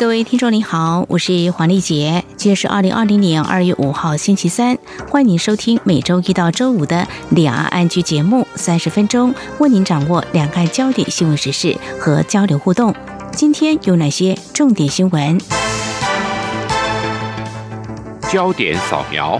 各位听众您好，我是黄丽杰，今天是二零二零年二月五号星期三，欢迎您收听每周一到周五的两岸安居节目，三十分钟为您掌握两岸焦点新闻时事和交流互动。今天有哪些重点新闻？焦点扫描。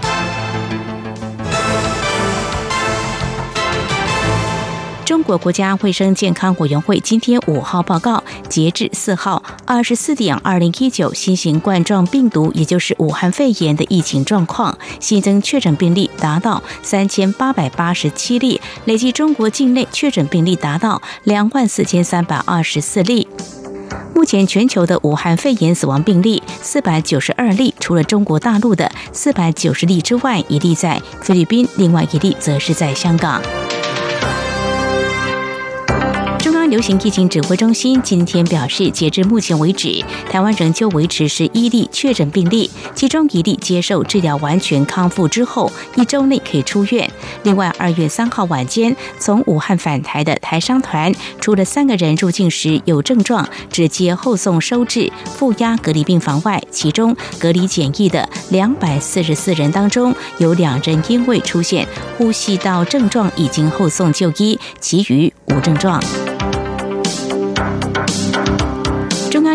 中国国家卫生健康委员会今天五号报告，截至四号二十四点，二零一九新型冠状病毒，也就是武汉肺炎的疫情状况，新增确诊病例达到三千八百八十七例，累计中国境内确诊病例达到两万四千三百二十四例。目前全球的武汉肺炎死亡病例四百九十二例，除了中国大陆的四百九十例之外，一例在菲律宾，另外一例则是在香港。流行疫情指挥中心今天表示，截至目前为止，台湾仍旧维持十一例确诊病例，其中一例接受治疗完全康复之后一周内可以出院。另外，二月三号晚间从武汉返台的台商团，除了三个人入境时有症状，直接后送收治负压隔离病房外，其中隔离检疫的两百四十四人当中，有两人因为出现呼吸道症状已经后送就医，其余无症状。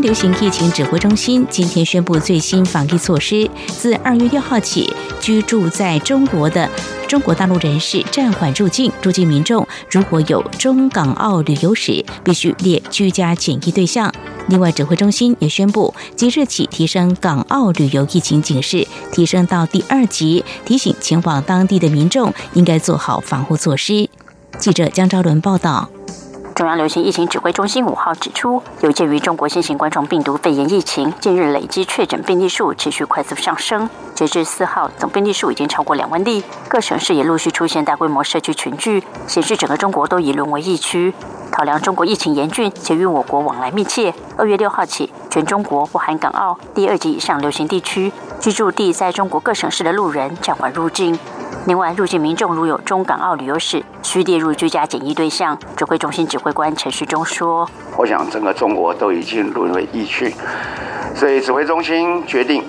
流行疫情指挥中心今天宣布最新防疫措施：自二月六号起，居住在中国的中国大陆人士暂缓入境，入境民众如果有中港澳旅游史，必须列居家检疫对象。另外，指挥中心也宣布，即日起提升港澳旅游疫情警示，提升到第二级，提醒前往当地的民众应该做好防护措施。记者江昭伦报道。中央流行疫情指挥中心五号指出，有鉴于中国新型冠状病毒肺炎疫情近日累积确诊病例数持续快速上升，截至四号总病例数已经超过两万例，各省市也陆续出现大规模社区群聚，显示整个中国都已沦为疫区。考量中国疫情严峻且与我国往来密切，二月六号起，全中国不含港澳第二级以上流行地区居住地在中国各省市的路人暂缓入境。另外，入境民众如有中港澳旅游史，需列入居家检疫对象。指挥中心指挥官陈旭中说：“我想整个中国都已经沦为疫区，所以指挥中心决定，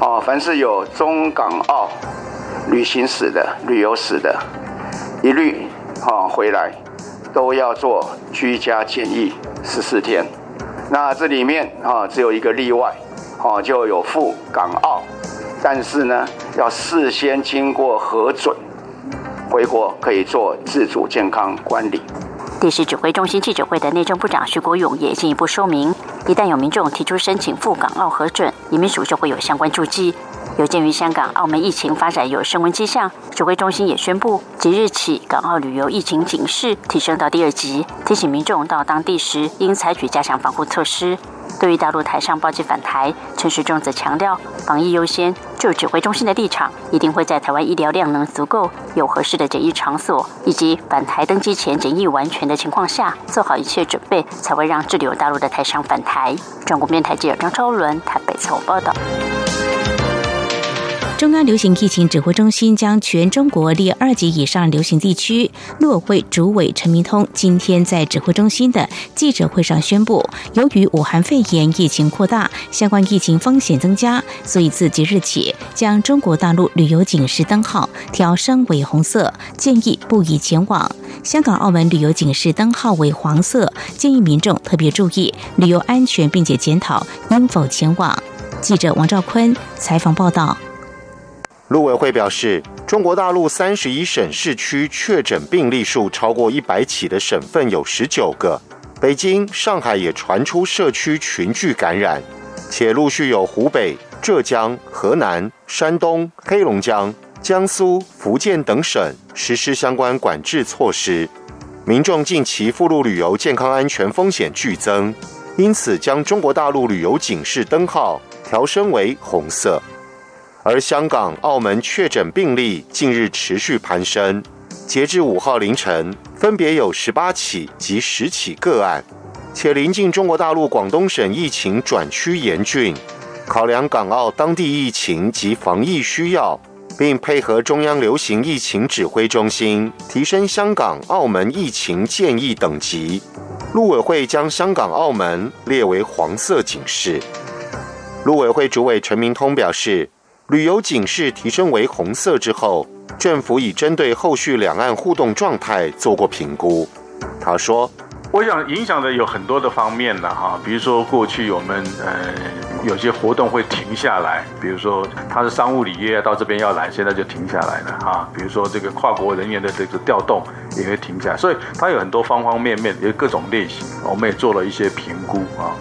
哦，凡是有中港澳旅行史的、旅游史的，一律哦回来都要做居家检疫十四天。那这里面啊只有一个例外，哦就有赴港澳。”但是呢，要事先经过核准，回国可以做自主健康管理。第十指挥中心记者会的内政部长徐国勇也进一步说明，一旦有民众提出申请赴港澳核准，移民署就会有相关注记。有鉴于香港、澳门疫情发展有升温迹象，指挥中心也宣布，即日起港澳旅游疫情警示提升到第二级，提醒民众到当地时应采取加强防护措施。对于大陆台上暴击返台，陈时中则强调，防疫优先。就指挥中心的立场，一定会在台湾医疗量能足够、有合适的检疫场所，以及返台登机前检疫完全的情况下，做好一切准备，才会让滞留大陆的台商返台。中国电台记者张超伦台北采访报道。中央流行疫情指挥中心将全中国列二级以上流行地区。陆委会主委陈明通今天在指挥中心的记者会上宣布，由于武汉肺炎疫情扩大，相关疫情风险增加，所以自即日起将中国大陆旅游警示灯号调升为红色，建议不宜前往。香港、澳门旅游警示灯号为黄色，建议民众特别注意旅游安全，并且检讨应否前往。记者王兆坤采访报道。陆委会表示，中国大陆三十一省市区确诊病例数超过一百起的省份有十九个，北京、上海也传出社区群聚感染，且陆续有湖北、浙江、河南、山东、黑龙江、江苏、福建等省实施相关管制措施，民众近期赴陆旅游健康安全风险剧增，因此将中国大陆旅游警示灯号。调升为红色。而香港、澳门确诊病例近日持续攀升，截至五号凌晨，分别有十八起及十起个案。且临近中国大陆广东省疫情转趋严峻，考量港澳当地疫情及防疫需要，并配合中央流行疫情指挥中心提升香港、澳门疫情建议等级，陆委会将香港、澳门列为黄色警示。陆委会主委陈明通表示，旅游警示提升为红色之后，政府已针对后续两岸互动状态做过评估。他说。我想影响的有很多的方面了，哈，比如说过去我们呃有些活动会停下来，比如说他是商务礼业到这边要来，现在就停下来了，哈，比如说这个跨国人员的这个调动也会停下来，所以它有很多方方面面，有各种类型，我们也做了一些评估啊。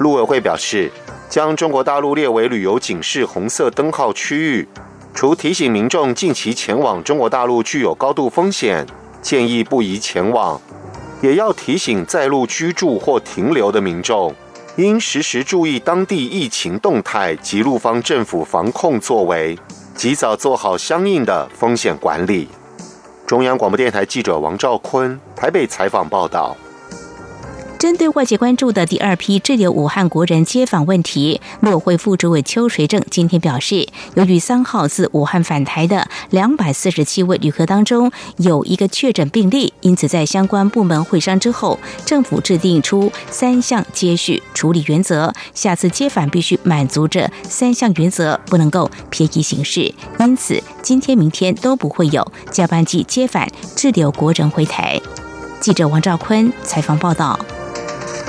陆委会表示，将中国大陆列为旅游警示红色灯号区域，除提醒民众近期前往中国大陆具有高度风险，建议不宜前往。也要提醒在陆居住或停留的民众，应时时注意当地疫情动态及陆方政府防控作为，及早做好相应的风险管理。中央广播电台记者王兆坤台北采访报道。针对外界关注的第二批滞留武汉国人接访问题，陆会副主委邱垂正今天表示，由于三号自武汉返台的两百四十七位旅客当中有一个确诊病例，因此在相关部门会商之后，政府制定出三项接续处理原则，下次接返必须满足这三项原则，不能够偏移行事。因此，今天、明天都不会有加班机接返滞留国人回台。记者王兆坤采访报道。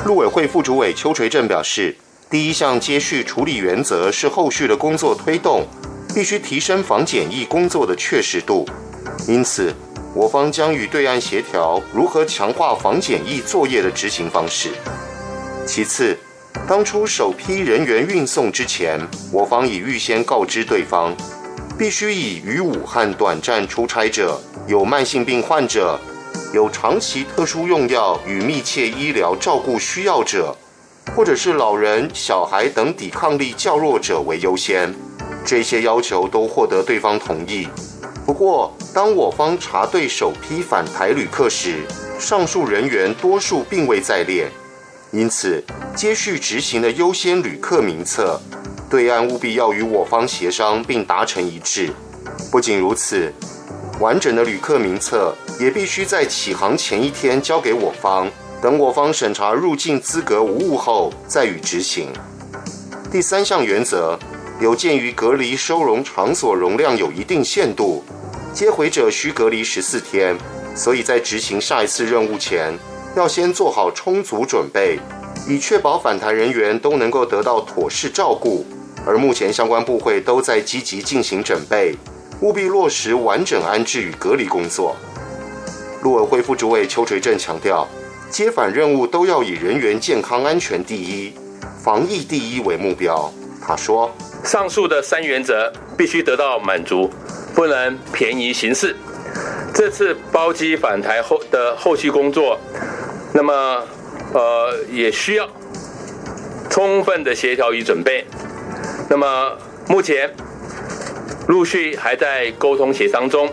陆委会副主委邱垂正表示，第一项接续处理原则是后续的工作推动，必须提升防检疫工作的确实度。因此，我方将与对岸协调如何强化防检疫作业的执行方式。其次，当初首批人员运送之前，我方已预先告知对方，必须以于武汉短暂出差者、有慢性病患者。有长期特殊用药与密切医疗照顾需要者，或者是老人、小孩等抵抗力较弱者为优先。这些要求都获得对方同意。不过，当我方查对首批返台旅客时，上述人员多数并未在列，因此接续执行的优先旅客名册，对岸务必要与我方协商并达成一致。不仅如此。完整的旅客名册也必须在起航前一天交给我方，等我方审查入境资格无误后再予执行。第三项原则，有鉴于隔离收容场所容量有一定限度，接回者需隔离十四天，所以在执行下一次任务前，要先做好充足准备，以确保返台人员都能够得到妥适照顾。而目前相关部会都在积极进行准备。务必落实完整安置与隔离工作。陆委会副主委邱垂正强调，接返任务都要以人员健康安全第一、防疫第一为目标。他说：“上述的三原则必须得到满足，不能便宜行事。这次包机返台后的后续工作，那么呃也需要充分的协调与准备。那么目前。”陆续还在沟通协商中，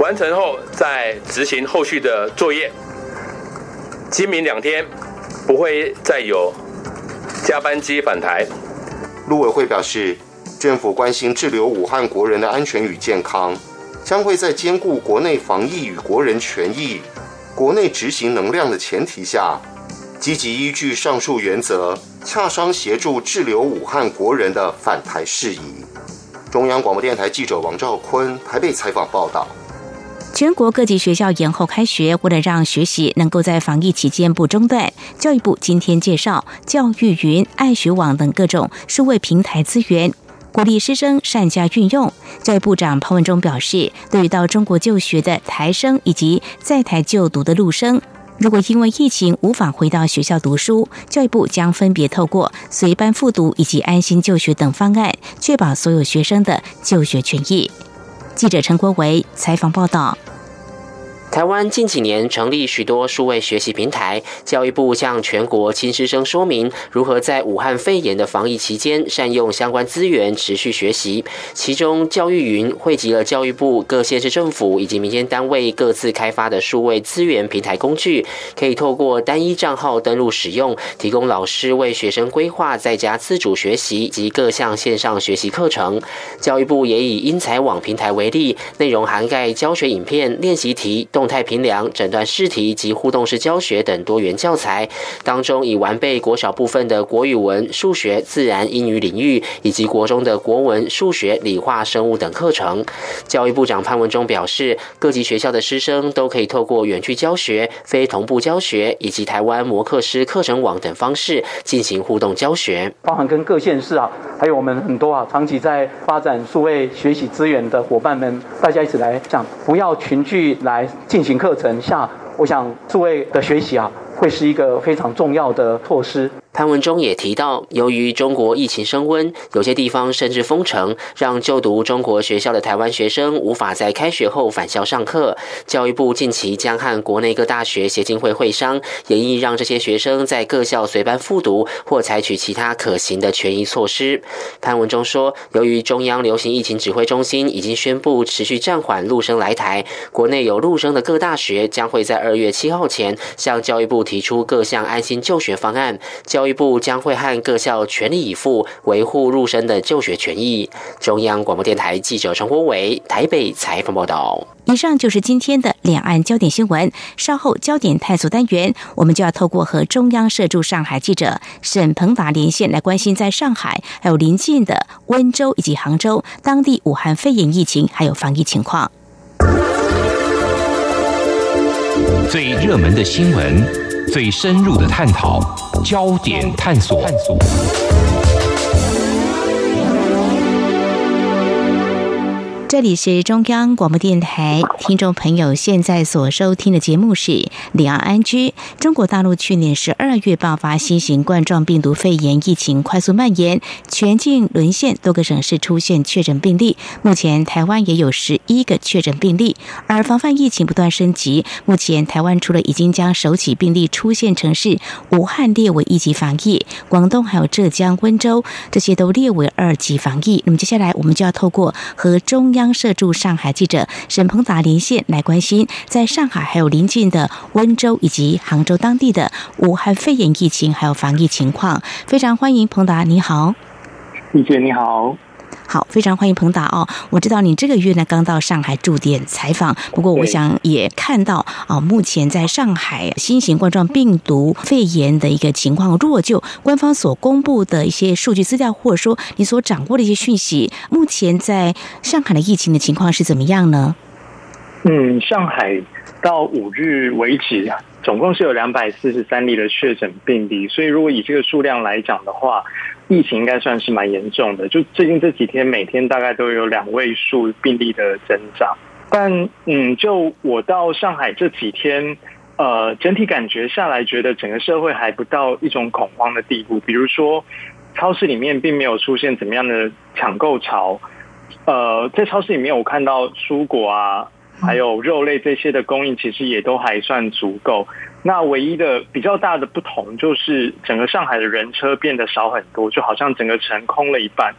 完成后再执行后续的作业。今明两天不会再有加班机返台。陆委会表示，政府关心滞留武汉国人的安全与健康，将会在兼顾国内防疫与国人权益、国内执行能量的前提下，积极依据上述原则，洽商协助滞留武汉国人的返台事宜。中央广播电台记者王兆坤台北采访报道：全国各级学校延后开学，为了让学习能够在防疫期间不中断，教育部今天介绍教育云、爱学网等各种数位平台资源，鼓励师生善加运用。教育部长潘文忠表示，对于到中国就学的台生以及在台就读的陆生。如果因为疫情无法回到学校读书，教育部将分别透过随班复读以及安心就学等方案，确保所有学生的就学权益。记者陈国维采访报道。台湾近几年成立许多数位学习平台，教育部向全国亲师生说明如何在武汉肺炎的防疫期间善用相关资源持续学习。其中，教育云汇集了教育部各县市政府以及民间单位各自开发的数位资源平台工具，可以透过单一账号登录使用，提供老师为学生规划在家自主学习及各项线上学习课程。教育部也以英才网平台为例，内容涵盖教学影片、练习题、动态平量、诊断试题及互动式教学等多元教材，当中已完备国小部分的国语文、数学、自然、英语领域，以及国中的国文、数学、理化、生物等课程。教育部长潘文忠表示，各级学校的师生都可以透过远距教学、非同步教学以及台湾模课师课程网等方式进行互动教学，包含跟各县市啊，还有我们很多啊，长期在发展数位学习资源的伙伴们，大家一起来讲，不要群聚来。进行课程下，我想诸位的学习啊，会是一个非常重要的措施。潘文中也提到，由于中国疫情升温，有些地方甚至封城，让就读中国学校的台湾学生无法在开学后返校上课。教育部近期将和国内各大学协进会会商，研议让这些学生在各校随班复读，或采取其他可行的权益措施。潘文中说，由于中央流行疫情指挥中心已经宣布持续暂缓陆生来台，国内有陆生的各大学将会在二月七号前向教育部提出各项安心就学方案。教教育部将会和各校全力以赴维护入生的就学权益。中央广播电台记者陈国伟台北采访报道。以上就是今天的两岸焦点新闻。稍后焦点探索单元，我们就要透过和中央社驻上海记者沈鹏达连线，来关心在上海还有邻近的温州以及杭州当地武汉肺炎疫情还有防疫情况。最热门的新闻。最深入的探讨，焦点探索。这里是中央广播电台，听众朋友现在所收听的节目是《两岸安居》。中国大陆去年十二月爆发新型冠状病毒肺炎疫情快速蔓延，全境沦陷，多个省市出现确诊病例。目前台湾也有十一个确诊病例，而防范疫情不断升级。目前台湾除了已经将首起病例出现城市武汉列为一级防疫，广东还有浙江温州这些都列为二级防疫。那么接下来我们就要透过和中央。社驻上海记者沈鹏达连线来关心，在上海还有临近的温州以及杭州当地的武汉肺炎疫情还有防疫情况，非常欢迎鹏达，你好，李姐你好。好，非常欢迎彭达哦！我知道你这个月呢刚到上海驻点采访，不过我想也看到啊，目前在上海新型冠状病毒肺炎的一个情况。如果就官方所公布的一些数据资料，或者说你所掌握的一些讯息，目前在上海的疫情的情况是怎么样呢？嗯，上海到五日为止，总共是有两百四十三例的确诊病例，所以如果以这个数量来讲的话。疫情应该算是蛮严重的，就最近这几天，每天大概都有两位数病例的增长。但嗯，就我到上海这几天，呃，整体感觉下来，觉得整个社会还不到一种恐慌的地步。比如说，超市里面并没有出现怎么样的抢购潮。呃，在超市里面，我看到蔬果啊。还有肉类这些的供应，其实也都还算足够。那唯一的比较大的不同，就是整个上海的人车变得少很多，就好像整个城空了一半。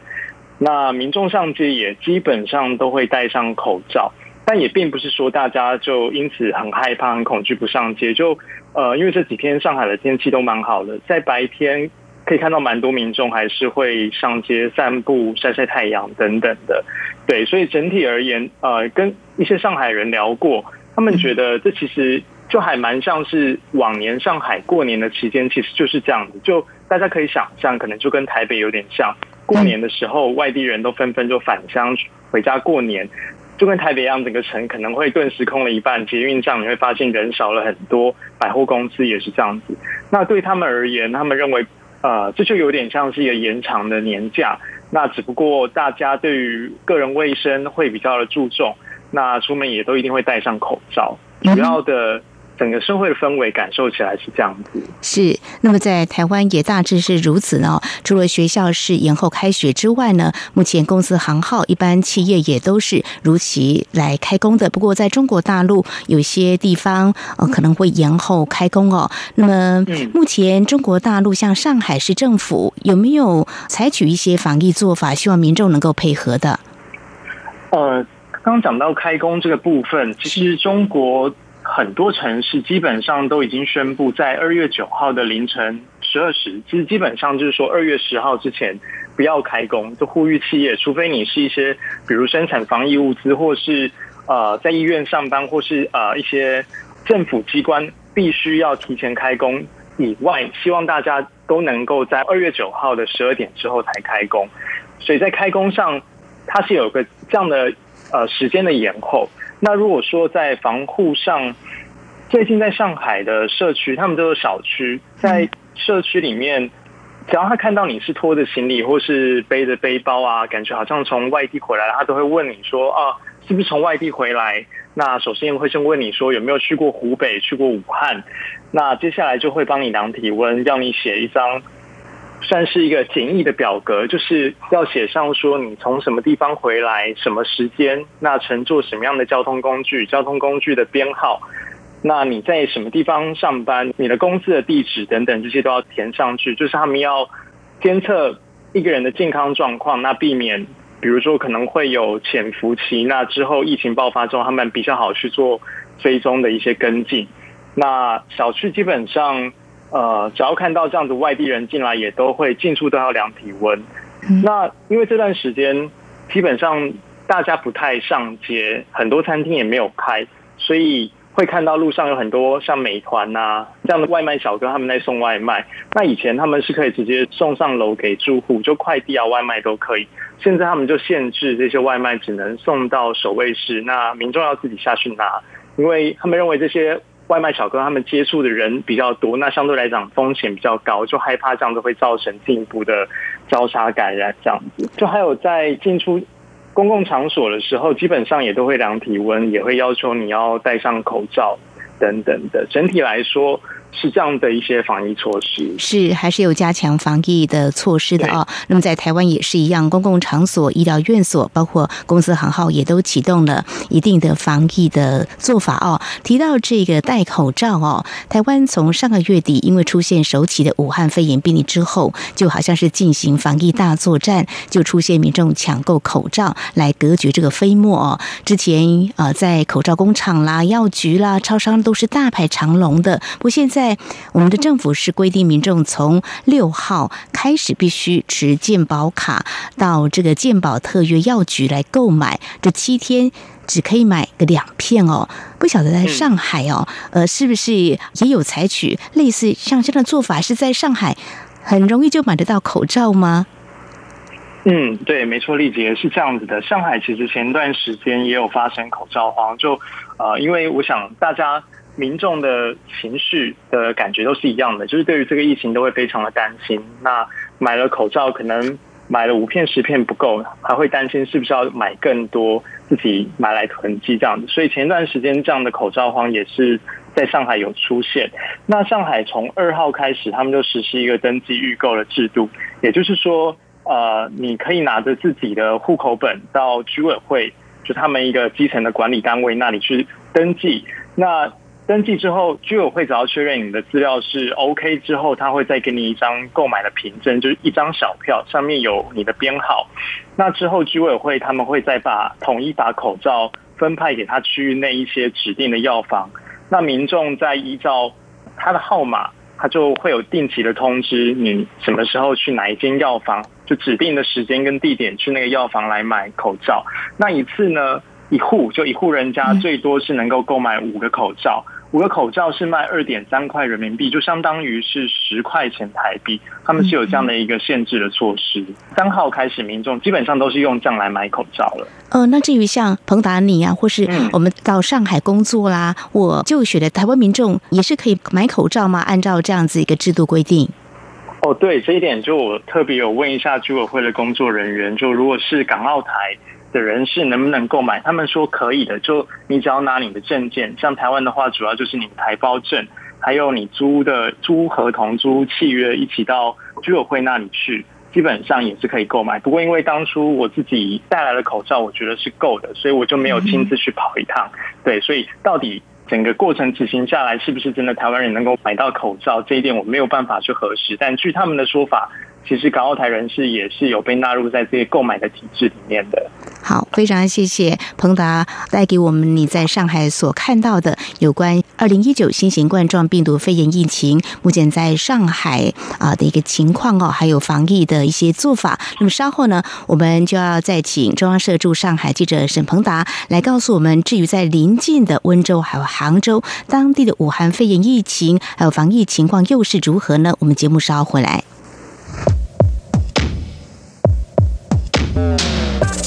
那民众上街也基本上都会戴上口罩，但也并不是说大家就因此很害怕、很恐惧不上街。就呃，因为这几天上海的天气都蛮好的，在白天。可以看到蛮多民众还是会上街散步、晒晒太阳等等的，对，所以整体而言，呃，跟一些上海人聊过，他们觉得这其实就还蛮像是往年上海过年的期间，其实就是这样子，就大家可以想象，可能就跟台北有点像，过年的时候外地人都纷纷就返乡回家过年，就跟台北一样，整个城可能会顿时空了一半，捷运上你会发现人少了很多，百货公司也是这样子。那对他们而言，他们认为。呃，这就有点像是一个延长的年假，那只不过大家对于个人卫生会比较的注重，那出门也都一定会戴上口罩。主要的整个社会的氛围感受起来是这样子。是，那么在台湾也大致是如此呢。除了学校是延后开学之外呢，目前公司行号一般企业也都是如期来开工的。不过在中国大陆有些地方呃可能会延后开工哦。那么目前中国大陆像上海市政府有没有采取一些防疫做法，希望民众能够配合的？呃，刚刚讲到开工这个部分，其实中国。很多城市基本上都已经宣布，在二月九号的凌晨十二时，其实基本上就是说二月十号之前不要开工，就呼吁企业，除非你是一些比如生产防疫物资，或是呃在医院上班，或是呃一些政府机关必须要提前开工以外，希望大家都能够在二月九号的十二点之后才开工。所以在开工上，它是有个这样的呃时间的延后。那如果说在防护上，最近在上海的社区，他们都有小区，在社区里面，只要他看到你是拖着行李或是背着背包啊，感觉好像从外地回来了，他都会问你说啊，是不是从外地回来？那首先会先问你说有没有去过湖北，去过武汉？那接下来就会帮你量体温，让你写一张。算是一个简易的表格，就是要写上说你从什么地方回来，什么时间，那乘坐什么样的交通工具，交通工具的编号，那你在什么地方上班，你的公司的地址等等，这些都要填上去。就是他们要监测一个人的健康状况，那避免比如说可能会有潜伏期，那之后疫情爆发之后，他们比较好去做追踪的一些跟进。那小区基本上。呃，只要看到这样子外地人进来，也都会进出都要量体温。那因为这段时间基本上大家不太上街，很多餐厅也没有开，所以会看到路上有很多像美团呐这样的外卖小哥他们在送外卖。那以前他们是可以直接送上楼给住户，就快递啊外卖都可以。现在他们就限制这些外卖只能送到守卫室，那民众要自己下去拿，因为他们认为这些。外卖小哥他们接触的人比较多，那相对来讲风险比较高，就害怕这样子会造成进一步的交叉感染这样子。就还有在进出公共场所的时候，基本上也都会量体温，也会要求你要戴上口罩等等的。整体来说。是这样的一些防疫措施，是还是有加强防疫的措施的啊？那么在台湾也是一样，公共场所、医疗院所，包括公司行号，也都启动了一定的防疫的做法哦。提到这个戴口罩哦，台湾从上个月底因为出现首起的武汉肺炎病例之后，就好像是进行防疫大作战，就出现民众抢购口罩来隔绝这个飞沫哦。之前呃，在口罩工厂啦、药局啦、超商都是大排长龙的，不过现在。在我们的政府是规定，民众从六号开始必须持健保卡到这个健保特约药局来购买，这七天只可以买个两片哦。不晓得在上海哦，呃，是不是也有采取类似像这样的做法？是在上海很容易就买得到口罩吗？嗯，对，没错，丽姐是这样子的。上海其实前段时间也有发生口罩荒，就呃，因为我想大家。民众的情绪的感觉都是一样的，就是对于这个疫情都会非常的担心。那买了口罩，可能买了五片十片不够，还会担心是不是要买更多，自己买来囤积这样子。所以前一段时间这样的口罩荒也是在上海有出现。那上海从二号开始，他们就实施一个登记预购的制度，也就是说，呃，你可以拿着自己的户口本到居委会，就他们一个基层的管理单位那里去登记。那登记之后，居委会只要确认你的资料是 OK 之后，他会再给你一张购买的凭证，就是一张小票，上面有你的编号。那之后，居委会他们会再把统一把口罩分派给他区域内一些指定的药房。那民众在依照他的号码，他就会有定期的通知你什么时候去哪一间药房，就指定的时间跟地点去那个药房来买口罩。那一次呢，一户就一户人家最多是能够购买五个口罩。五个口罩是卖二点三块人民币，就相当于是十块钱台币。他们是有这样的一个限制的措施。三号开始，民众基本上都是用这样来买口罩了。呃，那至于像彭达尼啊，或是我们到上海工作啦，我就学的台湾民众也是可以买口罩吗？按照这样子一个制度规定？哦，对，这一点就我特别有问一下居委会的工作人员，就如果是港澳台的人士能不能购买，他们说可以的，就你只要拿你的证件，像台湾的话，主要就是你台胞证，还有你租的租合同、租契约，一起到居委会那里去。基本上也是可以购买，不过因为当初我自己带来的口罩，我觉得是够的，所以我就没有亲自去跑一趟。对，所以到底整个过程执行下来，是不是真的台湾人能够买到口罩，这一点我没有办法去核实。但据他们的说法。其实港澳台人士也是有被纳入在这些购买的体制里面的。好，非常谢谢彭达带给我们你在上海所看到的有关二零一九新型冠状病毒肺炎疫情目前在上海啊的一个情况哦，还有防疫的一些做法。那么稍后呢，我们就要再请中央社驻上海记者沈彭达来告诉我们，至于在临近的温州还有杭州当地的武汉肺炎疫情还有防疫情况又是如何呢？我们节目稍后回来。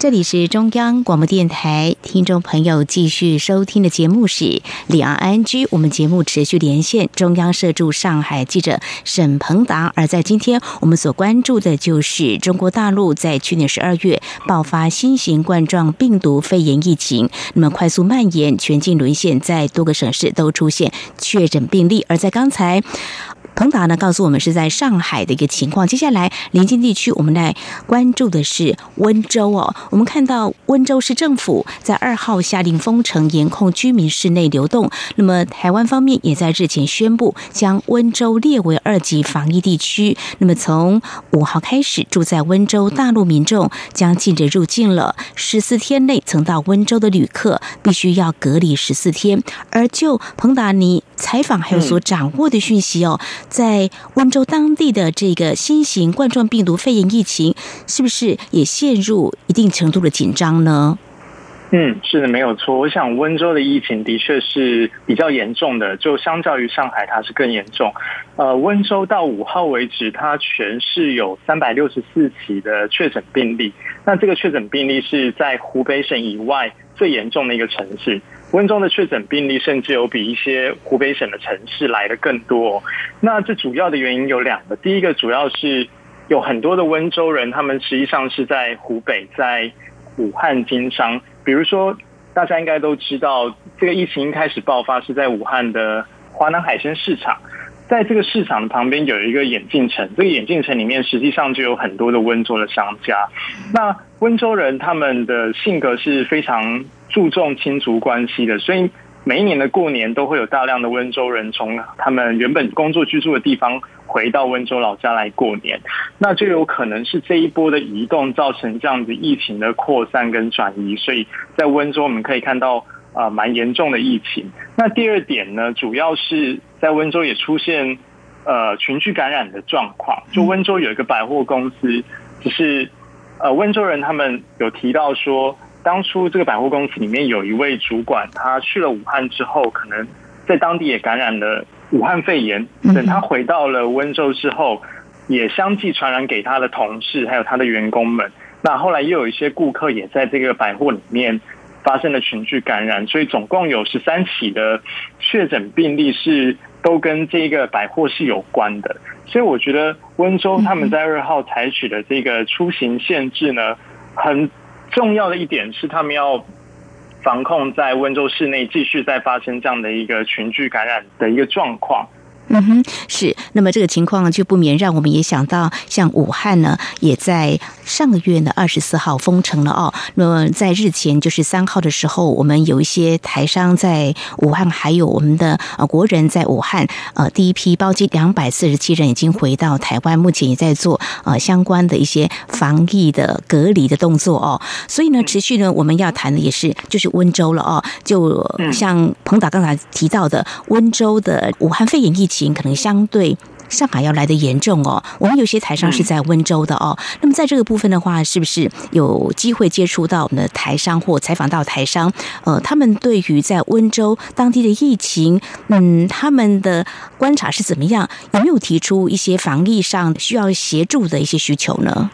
这里是中央广播电台，听众朋友继续收听的节目是李昂安居。我们节目持续连线中央社驻上海记者沈鹏达。而在今天，我们所关注的就是中国大陆在去年十二月爆发新型冠状病毒肺炎疫情，那么快速蔓延，全境沦陷，在多个省市都出现确诊病例。而在刚才。彭达呢告诉我们是在上海的一个情况。接下来临近地区，我们来关注的是温州哦。我们看到温州市政府在二号下令封城，严控居民室内流动。那么台湾方面也在日前宣布将温州列为二级防疫地区。那么从五号开始，住在温州大陆民众将禁止入境了。十四天内曾到温州的旅客必须要隔离十四天。而就彭达尼采访还有所掌握的讯息哦。在温州当地的这个新型冠状病毒肺炎疫情，是不是也陷入一定程度的紧张呢？嗯，是的，没有错。我想温州的疫情的确是比较严重的，就相较于上海，它是更严重。呃，温州到五号为止，它全市有三百六十四起的确诊病例。那这个确诊病例是在湖北省以外最严重的一个城市。温州的确诊病例甚至有比一些湖北省的城市来的更多。那这主要的原因有两个，第一个主要是有很多的温州人，他们实际上是在湖北、在武汉经商。比如说，大家应该都知道，这个疫情一开始爆发是在武汉的华南海鲜市场，在这个市场的旁边有一个眼镜城，这个眼镜城里面实际上就有很多的温州的商家。那温州人他们的性格是非常。注重亲族关系的，所以每一年的过年都会有大量的温州人从他们原本工作居住的地方回到温州老家来过年，那就有可能是这一波的移动造成这样子疫情的扩散跟转移，所以在温州我们可以看到啊蛮严重的疫情。那第二点呢，主要是在温州也出现呃群聚感染的状况，就温州有一个百货公司，只是呃温州人他们有提到说。当初这个百货公司里面有一位主管，他去了武汉之后，可能在当地也感染了武汉肺炎。等他回到了温州之后，也相继传染给他的同事，还有他的员工们。那后来又有一些顾客也在这个百货里面发生了群聚感染，所以总共有十三起的确诊病例是都跟这个百货是有关的。所以我觉得温州他们在二号采取的这个出行限制呢，很。重要的一点是，他们要防控在温州市内继续再发生这样的一个群聚感染的一个状况。嗯哼，是。那么这个情况就不免让我们也想到，像武汉呢，也在上个月呢二十四号封城了哦。那么在日前就是三号的时候，我们有一些台商在武汉，还有我们的呃国人在武汉，呃第一批包机两百四十七人已经回到台湾，目前也在做呃相关的一些防疫的隔离的动作哦。所以呢，持续呢我们要谈的也是就是温州了哦。就像彭导刚才提到的，温州的武汉肺炎疫情。可能相对上海要来的严重哦。我们有些台商是在温州的哦，那么在这个部分的话，是不是有机会接触到我们的台商或采访到台商？呃，他们对于在温州当地的疫情，嗯，他们的观察是怎么样？有没有提出一些防疫上需要协助的一些需求呢？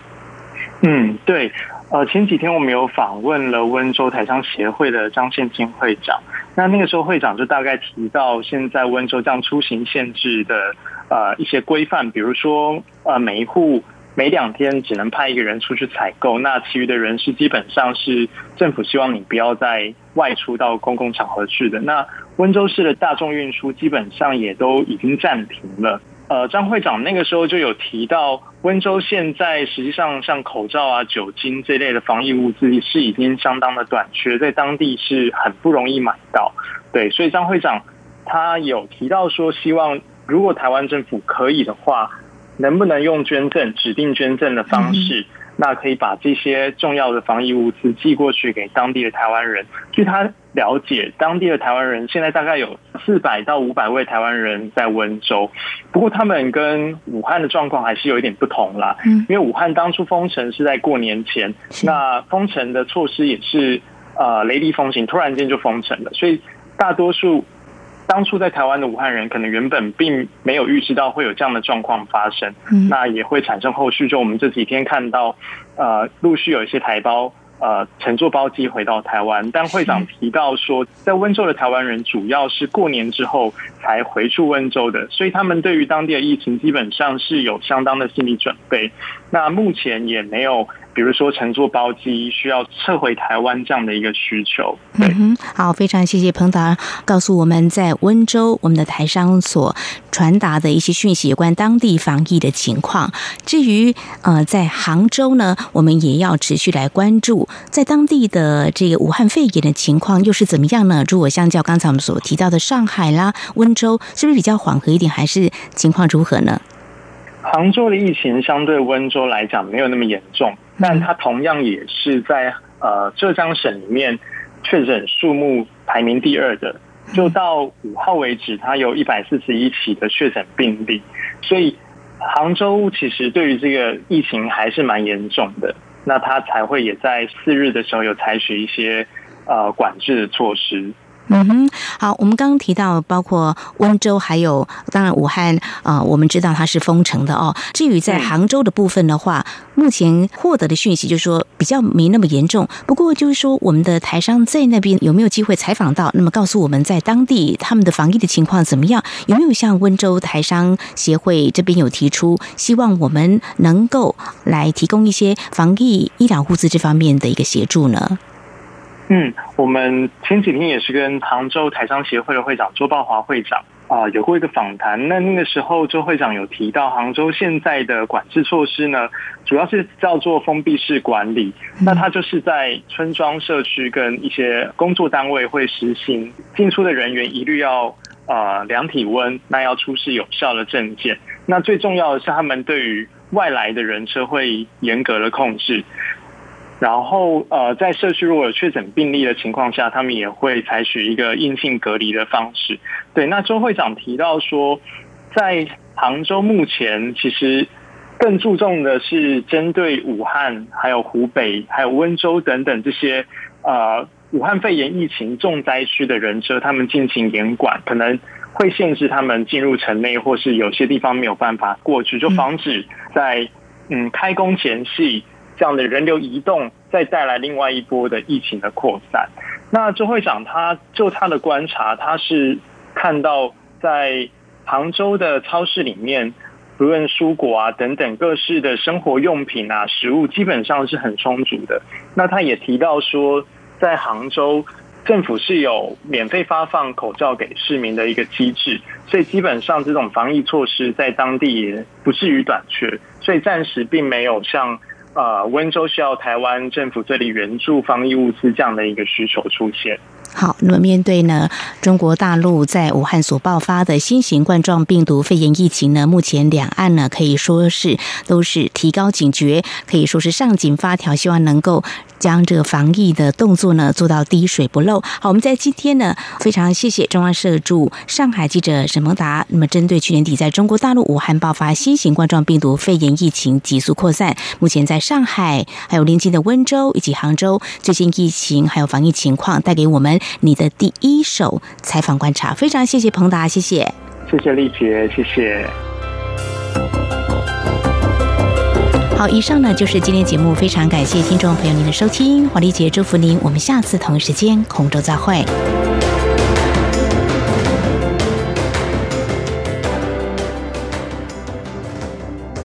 嗯，对。呃，前几天我们有访问了温州台商协会的张宪金会长，那那个时候会长就大概提到，现在温州这样出行限制的呃一些规范，比如说呃每一户每两天只能派一个人出去采购，那其余的人是基本上是政府希望你不要再外出到公共场合去的。那温州市的大众运输基本上也都已经暂停了。呃，张会长那个时候就有提到，温州现在实际上像口罩啊、酒精这类的防疫物资是已经相当的短缺，在当地是很不容易买到。对，所以张会长他有提到说，希望如果台湾政府可以的话，能不能用捐赠、指定捐赠的方式。那可以把这些重要的防疫物资寄过去给当地的台湾人。据他了解，当地的台湾人现在大概有四百到五百位台湾人在温州。不过他们跟武汉的状况还是有一点不同啦。嗯，因为武汉当初封城是在过年前，那封城的措施也是呃雷厉风行，突然间就封城了，所以大多数。当初在台湾的武汉人，可能原本并没有预知到会有这样的状况发生，那也会产生后续。就我们这几天看到，呃，陆续有一些台胞呃乘坐包机回到台湾，但会长提到说，在温州的台湾人主要是过年之后才回去温州的，所以他们对于当地的疫情基本上是有相当的心理准备。那目前也没有。比如说乘坐包机需要撤回台湾这样的一个需求，嗯哼，好，非常谢谢彭达告诉我们在温州我们的台商所传达的一些讯息，有关当地防疫的情况。至于呃，在杭州呢，我们也要持续来关注在当地的这个武汉肺炎的情况又是怎么样呢？如果相较刚才我们所提到的上海啦、温州，是不是比较缓和一点，还是情况如何呢？杭州的疫情相对温州来讲没有那么严重。但它同样也是在呃浙江省里面确诊数目排名第二的，就到五号为止，它有一百四十一起的确诊病例，所以杭州其实对于这个疫情还是蛮严重的，那他才会也在四日的时候有采取一些呃管制的措施。嗯哼，好，我们刚刚提到包括温州，还有当然武汉啊，我们知道它是封城的哦。至于在杭州的部分的话，目前获得的讯息就是说比较没那么严重。不过就是说，我们的台商在那边有没有机会采访到？那么告诉我们在当地他们的防疫的情况怎么样？有没有像温州台商协会这边有提出，希望我们能够来提供一些防疫医疗物资这方面的一个协助呢？嗯，我们前几天也是跟杭州台商协会的会长周报华会长啊有过一个访谈。那那个时候周会长有提到，杭州现在的管制措施呢，主要是叫做封闭式管理。那它就是在村庄、社区跟一些工作单位会实行进出的人员一律要呃量体温，那要出示有效的证件。那最重要的是，他们对于外来的人车会严格的控制。然后，呃，在社区如果有确诊病例的情况下，他们也会采取一个硬性隔离的方式。对，那周会长提到说，在杭州目前其实更注重的是针对武汉、还有湖北、还有温州等等这些呃武汉肺炎疫情重灾区的人车，他们进行严管，可能会限制他们进入城内，或是有些地方没有办法过去，就防止在嗯开工前夕。这样的人流移动，再带来另外一波的疫情的扩散。那周会长他就他的观察，他是看到在杭州的超市里面，不论蔬果啊等等各式的生活用品啊食物，基本上是很充足的。那他也提到说，在杭州政府是有免费发放口罩给市民的一个机制，所以基本上这种防疫措施在当地也不至于短缺，所以暂时并没有像。啊温州需要台湾政府这里援助防疫物资这样的一个需求出现。好，那么面对呢中国大陆在武汉所爆发的新型冠状病毒肺炎疫情呢，目前两岸呢可以说是都是提高警觉，可以说是上紧发条，希望能够。将这个防疫的动作呢做到滴水不漏。好，我们在今天呢非常谢谢中央社驻上海记者沈萌达。那么，针对去年底在中国大陆武汉爆发新型冠状病毒肺炎疫情急速扩散，目前在上海还有临近的温州以及杭州最近疫情还有防疫情况，带给我们你的第一手采访观察。非常谢谢彭达，谢谢，谢谢丽姐，谢谢。好，以上呢就是今天节目，非常感谢听众朋友您的收听，黄丽姐祝福您，我们下次同一时间空中再会。